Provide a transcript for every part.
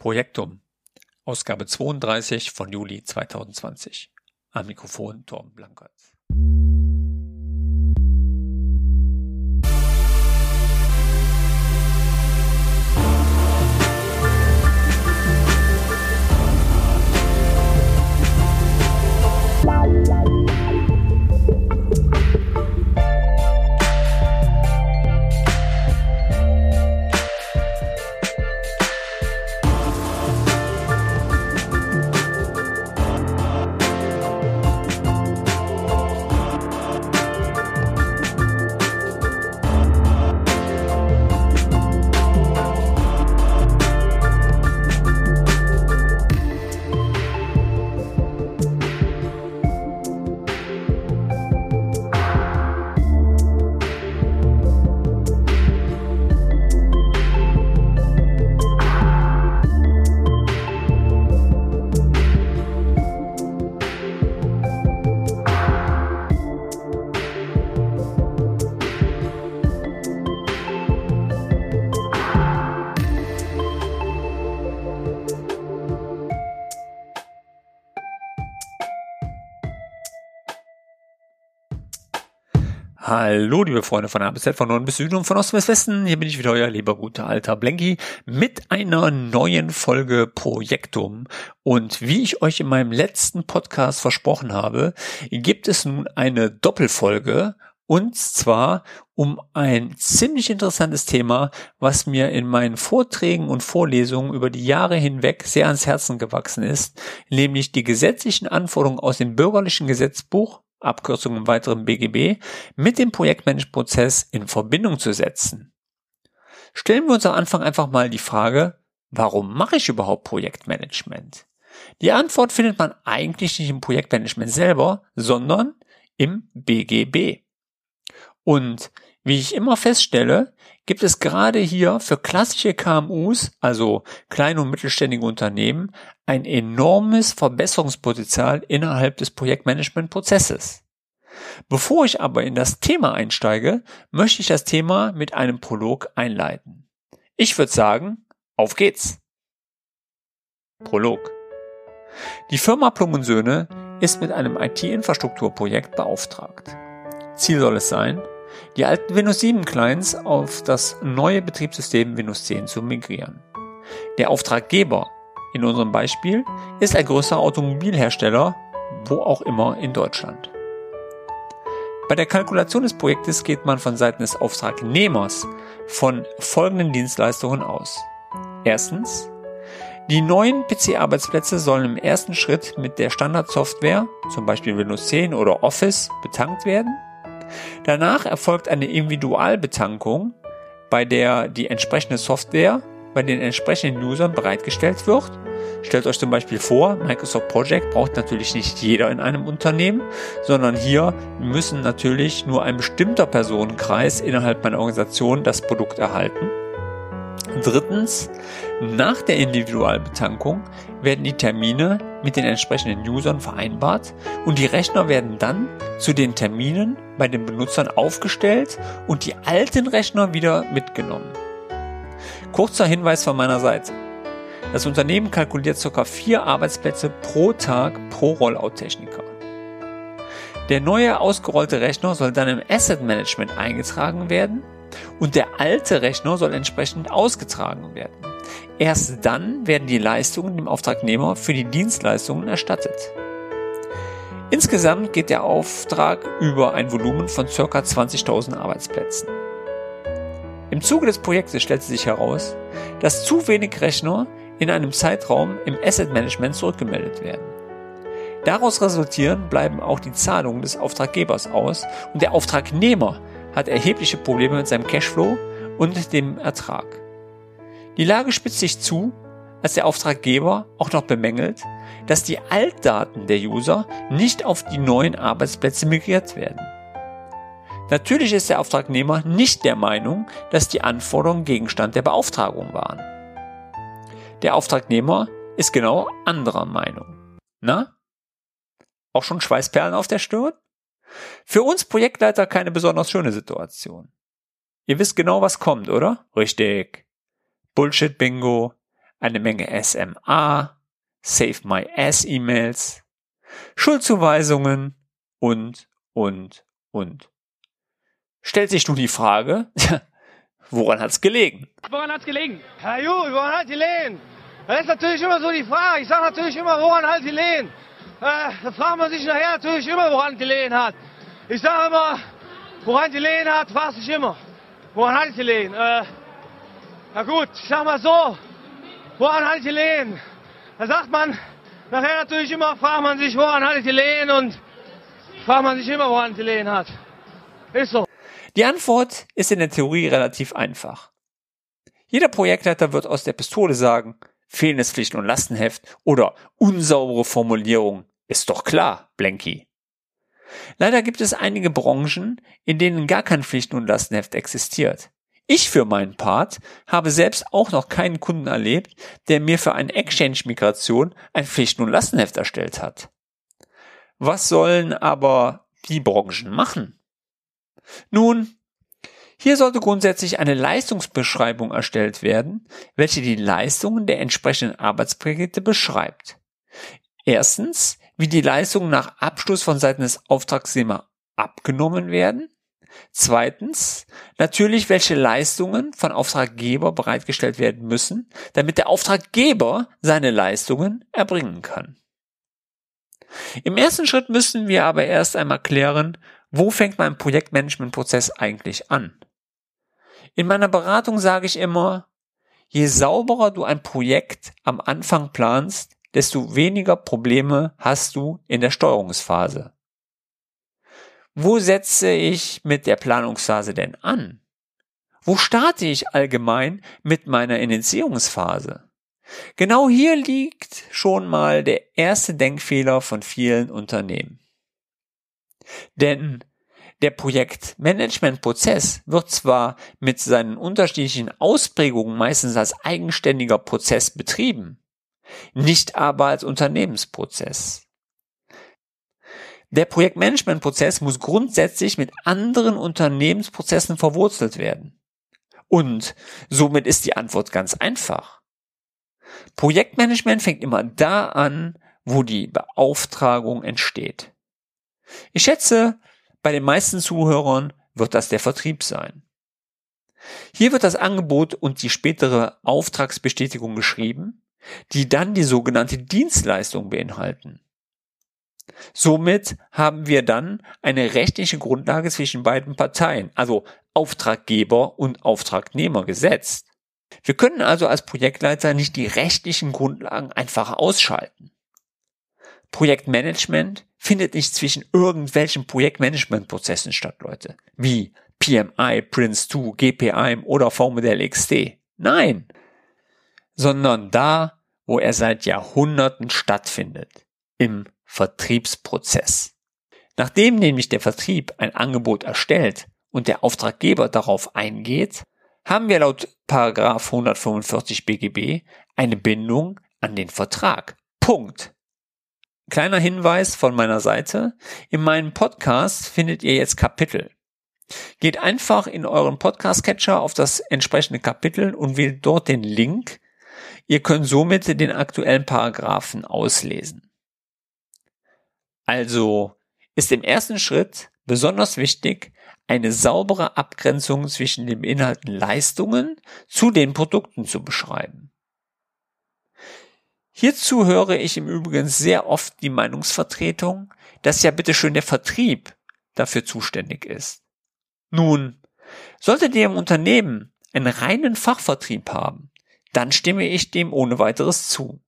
Projektum, Ausgabe 32 von Juli 2020. Am Mikrofon Torben Blankertz. Hallo, liebe Freunde von A von Norden bis Süden und von Osten bis Westen. Hier bin ich wieder, euer lieber guter alter Blenky mit einer neuen Folge Projektum. Und wie ich euch in meinem letzten Podcast versprochen habe, gibt es nun eine Doppelfolge und zwar um ein ziemlich interessantes Thema, was mir in meinen Vorträgen und Vorlesungen über die Jahre hinweg sehr ans Herzen gewachsen ist, nämlich die gesetzlichen Anforderungen aus dem bürgerlichen Gesetzbuch Abkürzung im weiteren BGB, mit dem Projektmanagement-Prozess in Verbindung zu setzen. Stellen wir uns am Anfang einfach mal die Frage, warum mache ich überhaupt Projektmanagement? Die Antwort findet man eigentlich nicht im Projektmanagement selber, sondern im BGB. Und wie ich immer feststelle, gibt es gerade hier für klassische KMUs, also kleine und mittelständige Unternehmen, ein enormes Verbesserungspotenzial innerhalb des Projektmanagementprozesses. Bevor ich aber in das Thema einsteige, möchte ich das Thema mit einem Prolog einleiten. Ich würde sagen, auf geht's. Prolog. Die Firma Plum Söhne ist mit einem IT-Infrastrukturprojekt beauftragt. Ziel soll es sein, die alten Windows 7 Clients auf das neue Betriebssystem Windows 10 zu migrieren. Der Auftraggeber in unserem Beispiel ist ein größerer Automobilhersteller, wo auch immer in Deutschland. Bei der Kalkulation des Projektes geht man von Seiten des Auftragnehmers von folgenden Dienstleistungen aus. Erstens, die neuen PC-Arbeitsplätze sollen im ersten Schritt mit der Standardsoftware, zum Beispiel Windows 10 oder Office, betankt werden. Danach erfolgt eine Individualbetankung, bei der die entsprechende Software bei den entsprechenden Usern bereitgestellt wird. Stellt euch zum Beispiel vor, Microsoft Project braucht natürlich nicht jeder in einem Unternehmen, sondern hier müssen natürlich nur ein bestimmter Personenkreis innerhalb meiner Organisation das Produkt erhalten. Drittens, nach der Individualbetankung werden die Termine mit den entsprechenden Usern vereinbart und die Rechner werden dann zu den Terminen bei den Benutzern aufgestellt und die alten Rechner wieder mitgenommen. Kurzer Hinweis von meiner Seite. Das Unternehmen kalkuliert ca. vier Arbeitsplätze pro Tag pro Rollout-Techniker. Der neue ausgerollte Rechner soll dann im Asset Management eingetragen werden und der alte Rechner soll entsprechend ausgetragen werden. Erst dann werden die Leistungen dem Auftragnehmer für die Dienstleistungen erstattet. Insgesamt geht der Auftrag über ein Volumen von ca. 20.000 Arbeitsplätzen. Im Zuge des Projektes stellte sich heraus, dass zu wenig Rechner in einem Zeitraum im Asset Management zurückgemeldet werden. Daraus resultieren bleiben auch die Zahlungen des Auftraggebers aus und der Auftragnehmer hat erhebliche Probleme mit seinem Cashflow und dem Ertrag. Die Lage spitzt sich zu, als der Auftraggeber auch noch bemängelt, dass die Altdaten der User nicht auf die neuen Arbeitsplätze migriert werden. Natürlich ist der Auftragnehmer nicht der Meinung, dass die Anforderungen Gegenstand der Beauftragung waren. Der Auftragnehmer ist genau anderer Meinung. Na? Auch schon Schweißperlen auf der Stirn? Für uns Projektleiter keine besonders schöne Situation. Ihr wisst genau, was kommt, oder? Richtig. Bullshit-Bingo. eine Menge SMA, Save My Ass E-Mails, Schuldzuweisungen und, und, und. Stellt sich nun die Frage, woran hat's gelegen? Woran hat's gelegen? Herr Ju, woran hat gelegen? Das ist natürlich immer so die Frage. Ich sage natürlich immer, woran hat gelegen? Äh, da fragt man sich nachher natürlich immer, woran gelegen hat. Ich sage immer, woran gelegen hat, fragt sich immer. Woran hat gelegen? Äh, na gut, ich sag mal so, woran hat gelegen? Da sagt man, nachher natürlich immer, fragt man sich, woran hat gelegen und fragt man sich immer, woran gelegen hat. Ist so. Die Antwort ist in der Theorie relativ einfach. Jeder Projektleiter wird aus der Pistole sagen, fehlendes Pflichten- und Lastenheft oder unsaubere Formulierung. Ist doch klar, Blanky. Leider gibt es einige Branchen, in denen gar kein Pflichten- und Lastenheft existiert. Ich für meinen Part habe selbst auch noch keinen Kunden erlebt, der mir für eine Exchange-Migration ein Pflichten- und Lastenheft erstellt hat. Was sollen aber die Branchen machen? Nun, hier sollte grundsätzlich eine Leistungsbeschreibung erstellt werden, welche die Leistungen der entsprechenden Arbeitsprojekte beschreibt. Erstens, wie die Leistungen nach Abschluss von Seiten des Auftragsnehmer abgenommen werden. Zweitens, natürlich, welche Leistungen von Auftraggeber bereitgestellt werden müssen, damit der Auftraggeber seine Leistungen erbringen kann. Im ersten Schritt müssen wir aber erst einmal klären, wo fängt mein Projektmanagementprozess eigentlich an? In meiner Beratung sage ich immer, je sauberer du ein Projekt am Anfang planst, desto weniger Probleme hast du in der Steuerungsphase. Wo setze ich mit der Planungsphase denn an? Wo starte ich allgemein mit meiner Initiierungsphase? Genau hier liegt schon mal der erste Denkfehler von vielen Unternehmen. Denn der Projektmanagementprozess wird zwar mit seinen unterschiedlichen Ausprägungen meistens als eigenständiger Prozess betrieben, nicht aber als Unternehmensprozess. Der Projektmanagementprozess muss grundsätzlich mit anderen Unternehmensprozessen verwurzelt werden. Und somit ist die Antwort ganz einfach. Projektmanagement fängt immer da an, wo die Beauftragung entsteht. Ich schätze, bei den meisten Zuhörern wird das der Vertrieb sein. Hier wird das Angebot und die spätere Auftragsbestätigung geschrieben, die dann die sogenannte Dienstleistung beinhalten. Somit haben wir dann eine rechtliche Grundlage zwischen beiden Parteien, also Auftraggeber und Auftragnehmer gesetzt. Wir können also als Projektleiter nicht die rechtlichen Grundlagen einfach ausschalten. Projektmanagement findet nicht zwischen irgendwelchen Projektmanagementprozessen statt, Leute. Wie PMI, Prince2, GPIM oder V-Modell XT. Nein! Sondern da, wo er seit Jahrhunderten stattfindet. Im Vertriebsprozess. Nachdem nämlich der Vertrieb ein Angebot erstellt und der Auftraggeber darauf eingeht, haben wir laut 145 BGB eine Bindung an den Vertrag. Punkt. Kleiner Hinweis von meiner Seite. In meinem Podcast findet ihr jetzt Kapitel. Geht einfach in euren Podcast-Catcher auf das entsprechende Kapitel und wählt dort den Link. Ihr könnt somit den aktuellen Paragraphen auslesen. Also ist im ersten Schritt besonders wichtig, eine saubere Abgrenzung zwischen den Inhalten Leistungen zu den Produkten zu beschreiben. Hierzu höre ich im Übrigen sehr oft die Meinungsvertretung, dass ja bitteschön der Vertrieb dafür zuständig ist. Nun, solltet ihr im Unternehmen einen reinen Fachvertrieb haben, dann stimme ich dem ohne weiteres zu.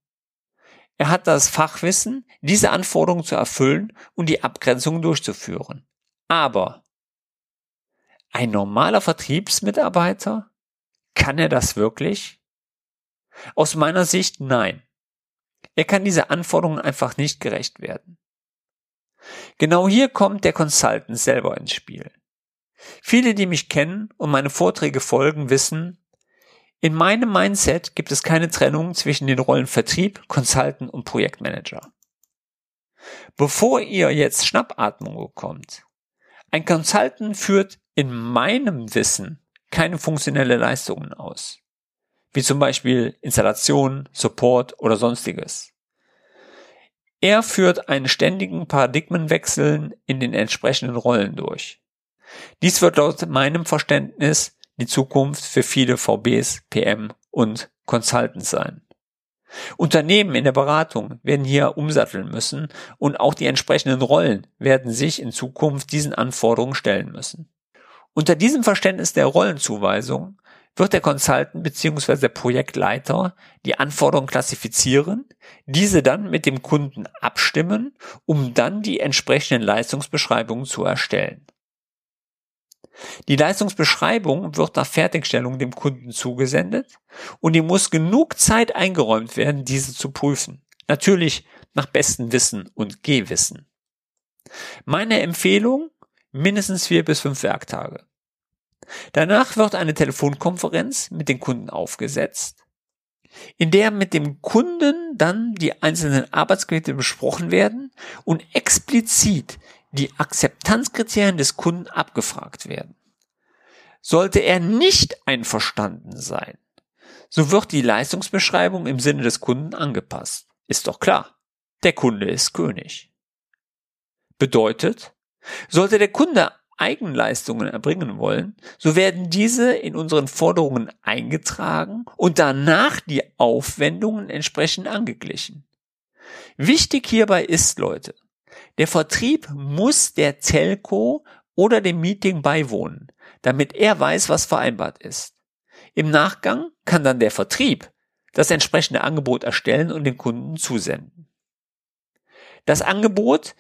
Er hat das Fachwissen, diese Anforderungen zu erfüllen und die Abgrenzung durchzuführen. Aber ein normaler Vertriebsmitarbeiter, kann er das wirklich? Aus meiner Sicht nein. Er kann diese Anforderungen einfach nicht gerecht werden. Genau hier kommt der Consultant selber ins Spiel. Viele, die mich kennen und meine Vorträge folgen, wissen, in meinem Mindset gibt es keine Trennung zwischen den Rollen Vertrieb, Consultant und Projektmanager. Bevor ihr jetzt Schnappatmung bekommt, ein Consultant führt in meinem Wissen keine funktionelle Leistungen aus. wie zum Beispiel Installation, Support oder sonstiges. Er führt einen ständigen Paradigmenwechsel in den entsprechenden Rollen durch. Dies wird laut meinem Verständnis die Zukunft für viele VBs, PM und Consultants sein. Unternehmen in der Beratung werden hier umsatteln müssen und auch die entsprechenden Rollen werden sich in Zukunft diesen Anforderungen stellen müssen. Unter diesem Verständnis der Rollenzuweisung wird der Consultant bzw. der Projektleiter die Anforderungen klassifizieren, diese dann mit dem Kunden abstimmen, um dann die entsprechenden Leistungsbeschreibungen zu erstellen. Die Leistungsbeschreibung wird nach Fertigstellung dem Kunden zugesendet und ihm muss genug Zeit eingeräumt werden, diese zu prüfen. Natürlich nach bestem Wissen und Gehwissen. Meine Empfehlung, mindestens vier bis fünf Werktage. Danach wird eine Telefonkonferenz mit dem Kunden aufgesetzt, in der mit dem Kunden dann die einzelnen Arbeitsgebiete besprochen werden und explizit die Akzeptanzkriterien des Kunden abgefragt werden. Sollte er nicht einverstanden sein, so wird die Leistungsbeschreibung im Sinne des Kunden angepasst. Ist doch klar. Der Kunde ist König. Bedeutet, sollte der Kunde Eigenleistungen erbringen wollen, so werden diese in unseren Forderungen eingetragen und danach die Aufwendungen entsprechend angeglichen. Wichtig hierbei ist, Leute, der Vertrieb muss der Telco oder dem Meeting beiwohnen, damit er weiß, was vereinbart ist. Im Nachgang kann dann der Vertrieb das entsprechende Angebot erstellen und den Kunden zusenden. Das Angebot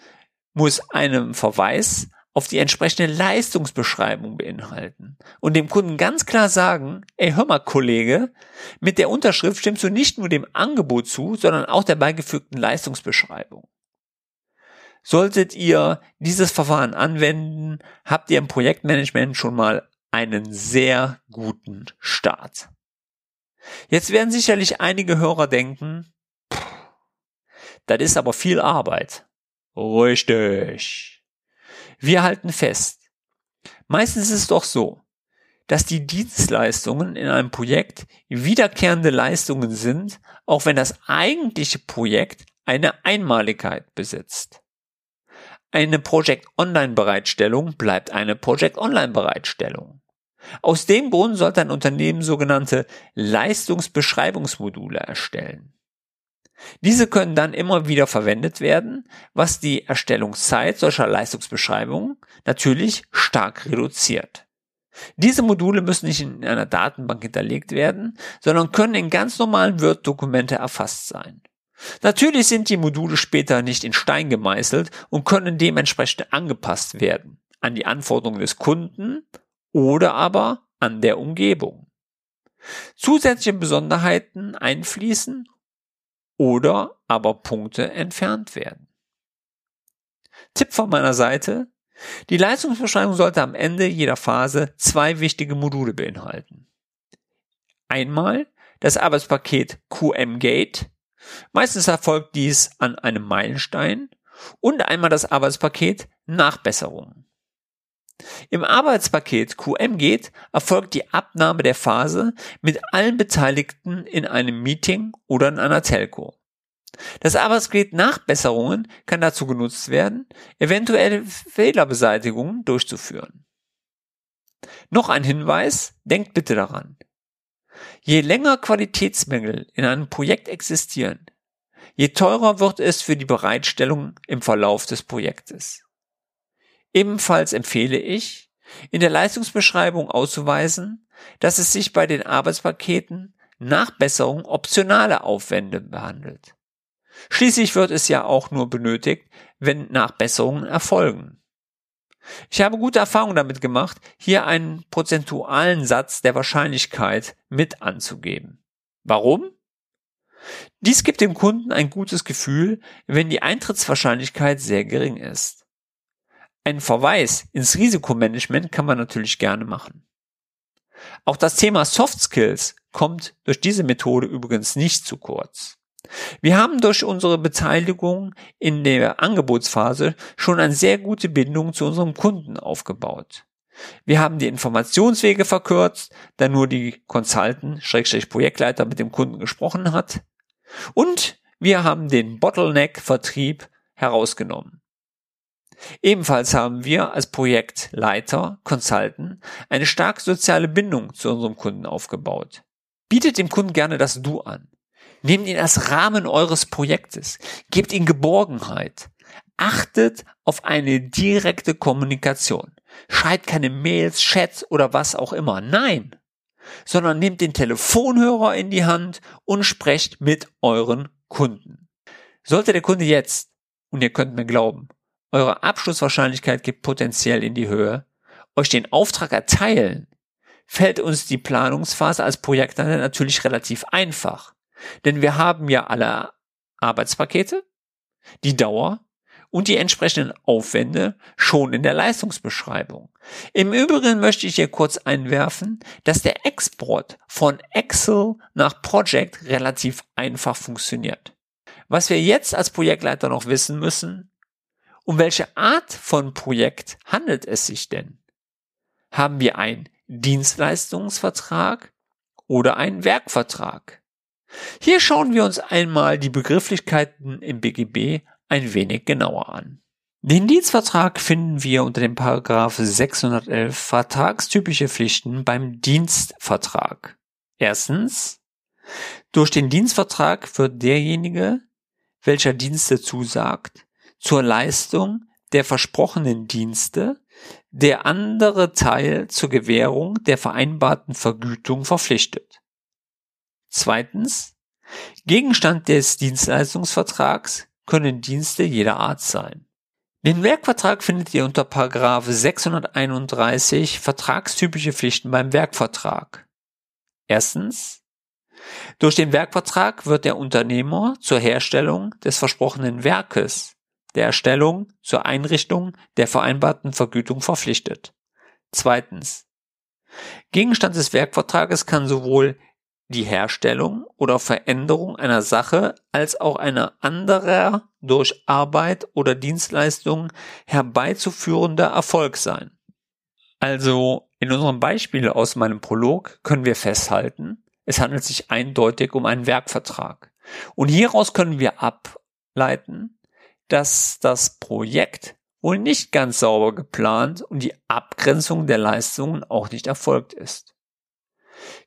muss einem Verweis auf die entsprechende Leistungsbeschreibung beinhalten und dem Kunden ganz klar sagen, ey, hör mal, Kollege, mit der Unterschrift stimmst du nicht nur dem Angebot zu, sondern auch der beigefügten Leistungsbeschreibung. Solltet ihr dieses Verfahren anwenden, habt ihr im Projektmanagement schon mal einen sehr guten Start. Jetzt werden sicherlich einige Hörer denken, das ist aber viel Arbeit. Richtig. Wir halten fest, meistens ist es doch so, dass die Dienstleistungen in einem Projekt wiederkehrende Leistungen sind, auch wenn das eigentliche Projekt eine Einmaligkeit besitzt. Eine Project Online Bereitstellung bleibt eine Project Online Bereitstellung. Aus dem Grund sollte ein Unternehmen sogenannte Leistungsbeschreibungsmodule erstellen. Diese können dann immer wieder verwendet werden, was die Erstellungszeit solcher Leistungsbeschreibungen natürlich stark reduziert. Diese Module müssen nicht in einer Datenbank hinterlegt werden, sondern können in ganz normalen Word-Dokumente erfasst sein. Natürlich sind die Module später nicht in Stein gemeißelt und können dementsprechend angepasst werden an die Anforderungen des Kunden oder aber an der Umgebung. Zusätzliche Besonderheiten einfließen oder aber Punkte entfernt werden. Tipp von meiner Seite. Die Leistungsbeschreibung sollte am Ende jeder Phase zwei wichtige Module beinhalten. Einmal das Arbeitspaket QM Gate. Meistens erfolgt dies an einem Meilenstein und einmal das Arbeitspaket Nachbesserungen. Im Arbeitspaket QM geht erfolgt die Abnahme der Phase mit allen Beteiligten in einem Meeting oder in einer Telco. Das Arbeitspaket Nachbesserungen kann dazu genutzt werden, eventuelle Fehlerbeseitigungen durchzuführen. Noch ein Hinweis, denkt bitte daran. Je länger Qualitätsmängel in einem Projekt existieren, je teurer wird es für die Bereitstellung im Verlauf des Projektes. Ebenfalls empfehle ich, in der Leistungsbeschreibung auszuweisen, dass es sich bei den Arbeitspaketen Nachbesserung optionale Aufwände behandelt. Schließlich wird es ja auch nur benötigt, wenn Nachbesserungen erfolgen. Ich habe gute Erfahrungen damit gemacht, hier einen prozentualen Satz der Wahrscheinlichkeit mit anzugeben. Warum? Dies gibt dem Kunden ein gutes Gefühl, wenn die Eintrittswahrscheinlichkeit sehr gering ist. Ein Verweis ins Risikomanagement kann man natürlich gerne machen. Auch das Thema Soft Skills kommt durch diese Methode übrigens nicht zu kurz. Wir haben durch unsere Beteiligung in der Angebotsphase schon eine sehr gute Bindung zu unserem Kunden aufgebaut. Wir haben die Informationswege verkürzt, da nur die Consultant, Schrägstrich Projektleiter mit dem Kunden gesprochen hat. Und wir haben den Bottleneck-Vertrieb herausgenommen. Ebenfalls haben wir als Projektleiter, Consultant, eine starke soziale Bindung zu unserem Kunden aufgebaut. Bietet dem Kunden gerne das Du an. Nehmt ihn als Rahmen eures Projektes. Gebt ihm Geborgenheit. Achtet auf eine direkte Kommunikation. Schreibt keine Mails, Chats oder was auch immer. Nein. Sondern nehmt den Telefonhörer in die Hand und sprecht mit euren Kunden. Sollte der Kunde jetzt, und ihr könnt mir glauben, eure Abschlusswahrscheinlichkeit geht potenziell in die Höhe, euch den Auftrag erteilen, fällt uns die Planungsphase als Projektleiter natürlich relativ einfach. Denn wir haben ja alle Arbeitspakete, die Dauer und die entsprechenden Aufwände schon in der Leistungsbeschreibung. Im Übrigen möchte ich hier kurz einwerfen, dass der Export von Excel nach Project relativ einfach funktioniert. Was wir jetzt als Projektleiter noch wissen müssen, um welche Art von Projekt handelt es sich denn? Haben wir einen Dienstleistungsvertrag oder einen Werkvertrag? Hier schauen wir uns einmal die Begrifflichkeiten im BGB ein wenig genauer an. Den Dienstvertrag finden wir unter dem Paragraph 611 Vertragstypische Pflichten beim Dienstvertrag. Erstens, durch den Dienstvertrag wird derjenige, welcher Dienste zusagt, zur Leistung der versprochenen Dienste der andere Teil zur Gewährung der vereinbarten Vergütung verpflichtet. Zweitens, Gegenstand des Dienstleistungsvertrags können Dienste jeder Art sein. Den Werkvertrag findet ihr unter Paragraph 631 Vertragstypische Pflichten beim Werkvertrag. Erstens, durch den Werkvertrag wird der Unternehmer zur Herstellung des versprochenen Werkes, der Erstellung, zur Einrichtung der vereinbarten Vergütung verpflichtet. Zweitens, Gegenstand des Werkvertrages kann sowohl die Herstellung oder Veränderung einer Sache als auch einer anderer durch Arbeit oder Dienstleistung herbeizuführender Erfolg sein. Also in unserem Beispiel aus meinem Prolog können wir festhalten, es handelt sich eindeutig um einen Werkvertrag. Und hieraus können wir ableiten, dass das Projekt wohl nicht ganz sauber geplant und die Abgrenzung der Leistungen auch nicht erfolgt ist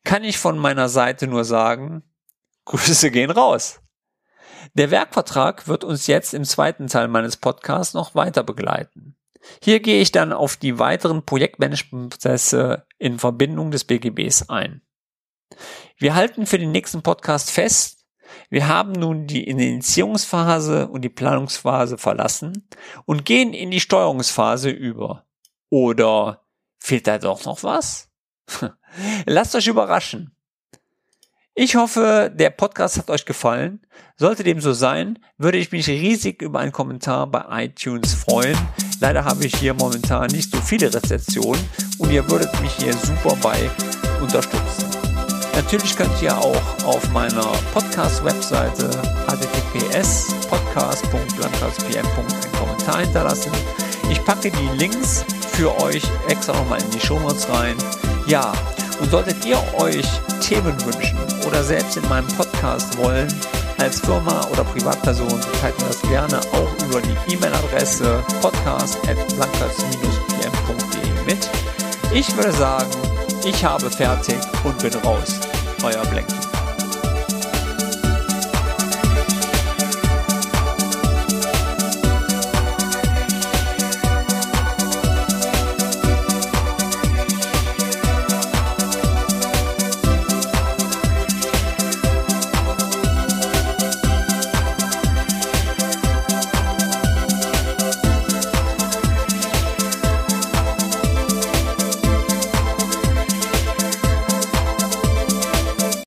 kann ich von meiner Seite nur sagen, Grüße gehen raus. Der Werkvertrag wird uns jetzt im zweiten Teil meines Podcasts noch weiter begleiten. Hier gehe ich dann auf die weiteren Projektmanagementprozesse in Verbindung des BGBs ein. Wir halten für den nächsten Podcast fest, wir haben nun die Initiierungsphase und die Planungsphase verlassen und gehen in die Steuerungsphase über. Oder fehlt da doch noch was? Lasst euch überraschen. Ich hoffe, der Podcast hat euch gefallen. Sollte dem so sein, würde ich mich riesig über einen Kommentar bei iTunes freuen. Leider habe ich hier momentan nicht so viele Rezessionen und ihr würdet mich hier super bei unterstützen. Natürlich könnt ihr auch auf meiner Podcast-Webseite https podcast.landratspm.einen Kommentar hinterlassen. Ich packe die Links für euch extra nochmal in die Show Notes rein. Ja, und solltet ihr euch Themen wünschen oder selbst in meinem Podcast wollen, als Firma oder Privatperson, teilt mir das gerne auch über die E-Mail-Adresse podcast.blankplatz-pm.de mit. Ich würde sagen, ich habe fertig und bin raus. Euer Blanky.